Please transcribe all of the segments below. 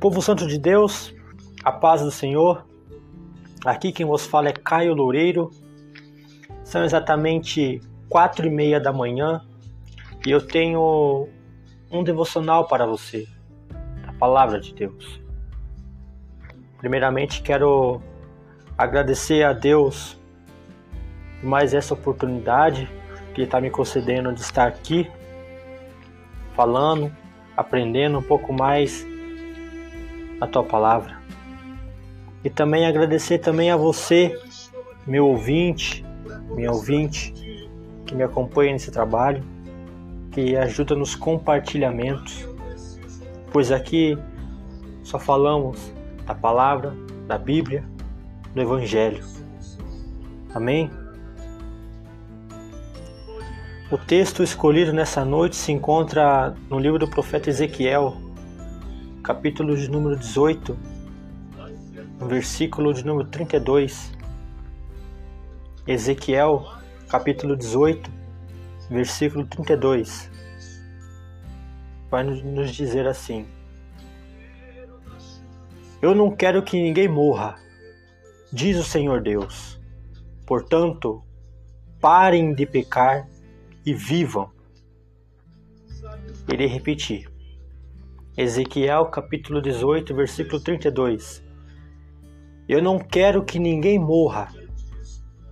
Povo Santo de Deus, a paz do Senhor. Aqui quem vos fala é Caio Loureiro. São exatamente quatro e meia da manhã e eu tenho um devocional para você, a palavra de Deus. Primeiramente quero agradecer a Deus por mais essa oportunidade que Ele está me concedendo de estar aqui falando, aprendendo um pouco mais a tua palavra. E também agradecer também a você, meu ouvinte, minha ouvinte, que me acompanha nesse trabalho, que ajuda nos compartilhamentos, pois aqui só falamos da palavra, da Bíblia, do Evangelho. Amém? O texto escolhido nessa noite se encontra no livro do profeta Ezequiel, capítulo de número 18, no versículo de número 32. Ezequiel, capítulo 18, versículo 32. Vai nos dizer assim: Eu não quero que ninguém morra, diz o Senhor Deus. Portanto, parem de pecar e vivam. Irei repetir. Ezequiel capítulo 18, versículo 32. Eu não quero que ninguém morra,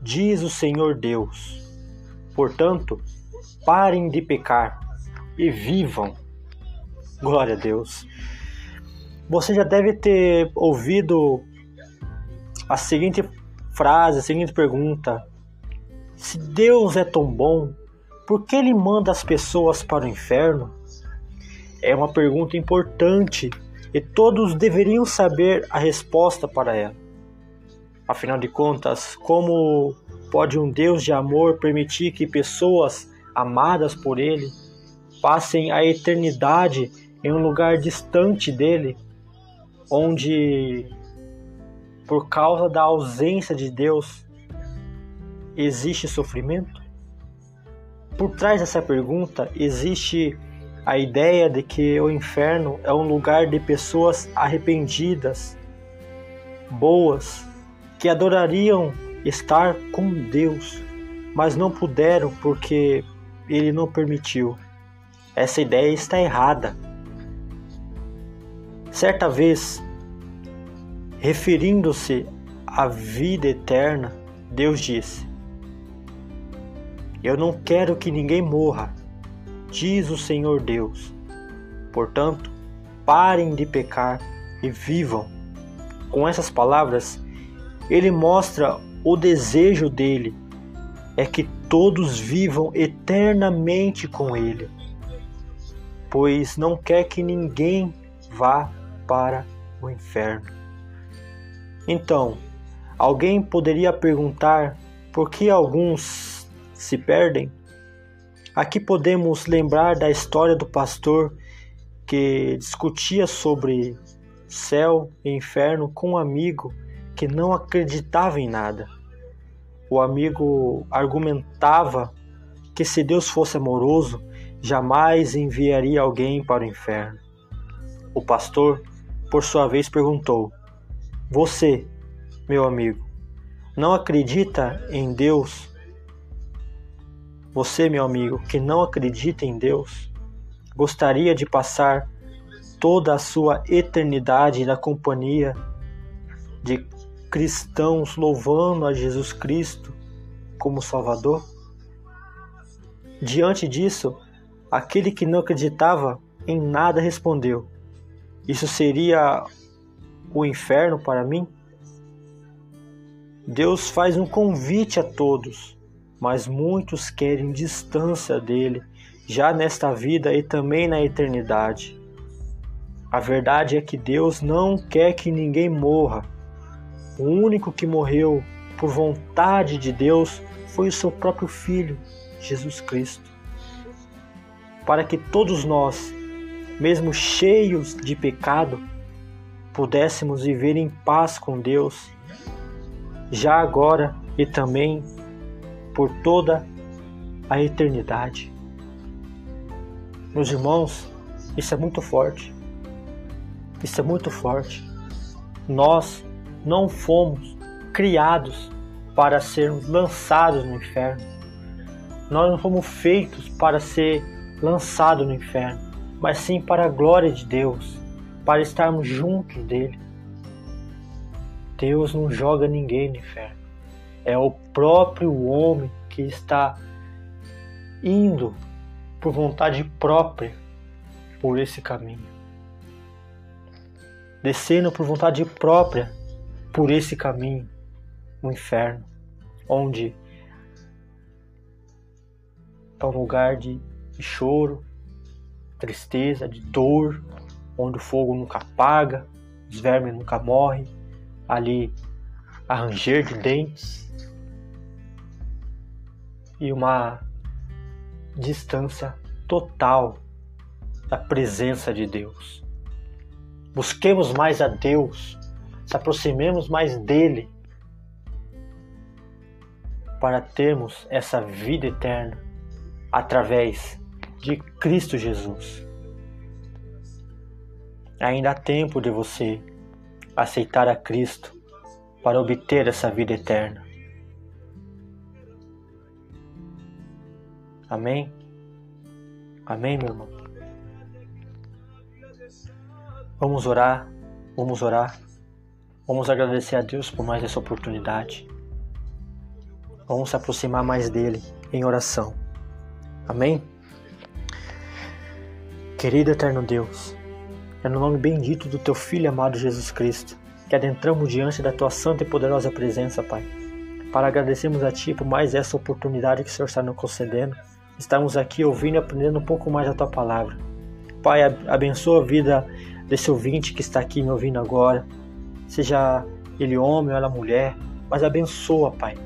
diz o Senhor Deus. Portanto, parem de pecar e vivam. Glória a Deus. Você já deve ter ouvido a seguinte frase, a seguinte pergunta: Se Deus é tão bom, por que ele manda as pessoas para o inferno? É uma pergunta importante e todos deveriam saber a resposta para ela. Afinal de contas, como pode um Deus de amor permitir que pessoas amadas por Ele passem a eternidade em um lugar distante dele, onde, por causa da ausência de Deus, existe sofrimento? Por trás dessa pergunta existe a ideia de que o inferno é um lugar de pessoas arrependidas, boas, que adorariam estar com Deus, mas não puderam porque Ele não permitiu. Essa ideia está errada. Certa vez, referindo-se à vida eterna, Deus disse: Eu não quero que ninguém morra diz o Senhor Deus. Portanto, parem de pecar e vivam. Com essas palavras, ele mostra o desejo dele é que todos vivam eternamente com ele, pois não quer que ninguém vá para o inferno. Então, alguém poderia perguntar por que alguns se perdem? Aqui podemos lembrar da história do pastor que discutia sobre céu e inferno com um amigo que não acreditava em nada. O amigo argumentava que se Deus fosse amoroso, jamais enviaria alguém para o inferno. O pastor, por sua vez, perguntou: Você, meu amigo, não acredita em Deus você, meu amigo, que não acredita em Deus, gostaria de passar toda a sua eternidade na companhia de cristãos louvando a Jesus Cristo como Salvador? Diante disso, aquele que não acreditava em nada respondeu: Isso seria o inferno para mim? Deus faz um convite a todos mas muitos querem distância dele, já nesta vida e também na eternidade. A verdade é que Deus não quer que ninguém morra. O único que morreu por vontade de Deus foi o seu próprio Filho, Jesus Cristo. Para que todos nós, mesmo cheios de pecado, pudéssemos viver em paz com Deus, já agora e também por toda a eternidade. Meus irmãos, isso é muito forte. Isso é muito forte. Nós não fomos criados para sermos lançados no inferno. Nós não fomos feitos para ser lançados no inferno, mas sim para a glória de Deus, para estarmos juntos dele. Deus não joga ninguém no inferno. É o próprio homem que está indo por vontade própria por esse caminho. Descendo por vontade própria por esse caminho no inferno, onde é um lugar de, choro, tristeza, de dor, onde o fogo nunca apaga, os vermes nunca morrem, ali a ranger de dentes e uma distância total da presença de Deus. Busquemos mais a Deus, se aproximemos mais dele para termos essa vida eterna através de Cristo Jesus. Ainda há tempo de você aceitar a Cristo para obter essa vida eterna. Amém? Amém, meu irmão? Vamos orar, vamos orar, vamos agradecer a Deus por mais essa oportunidade. Vamos se aproximar mais dele em oração. Amém? Querido eterno Deus, é no nome bendito do teu Filho amado Jesus Cristo que adentramos diante da tua santa e poderosa presença, Pai, para agradecermos a Ti por mais essa oportunidade que o Senhor está nos concedendo. Estamos aqui ouvindo e aprendendo um pouco mais da tua palavra. Pai, abençoa a vida desse ouvinte que está aqui me ouvindo agora, seja ele homem ou ela mulher, mas abençoa, Pai.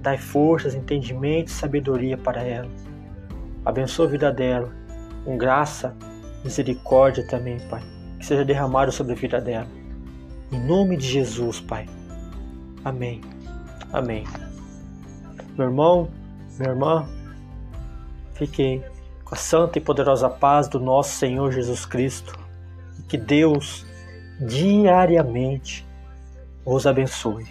Dai forças, entendimento e sabedoria para ela. Abençoa a vida dela, com graça, misericórdia também, Pai, que seja derramado sobre a vida dela. Em nome de Jesus, Pai. Amém. Amém. Meu irmão, minha irmã, fiquem com a santa e poderosa paz do nosso Senhor Jesus Cristo que Deus diariamente os abençoe.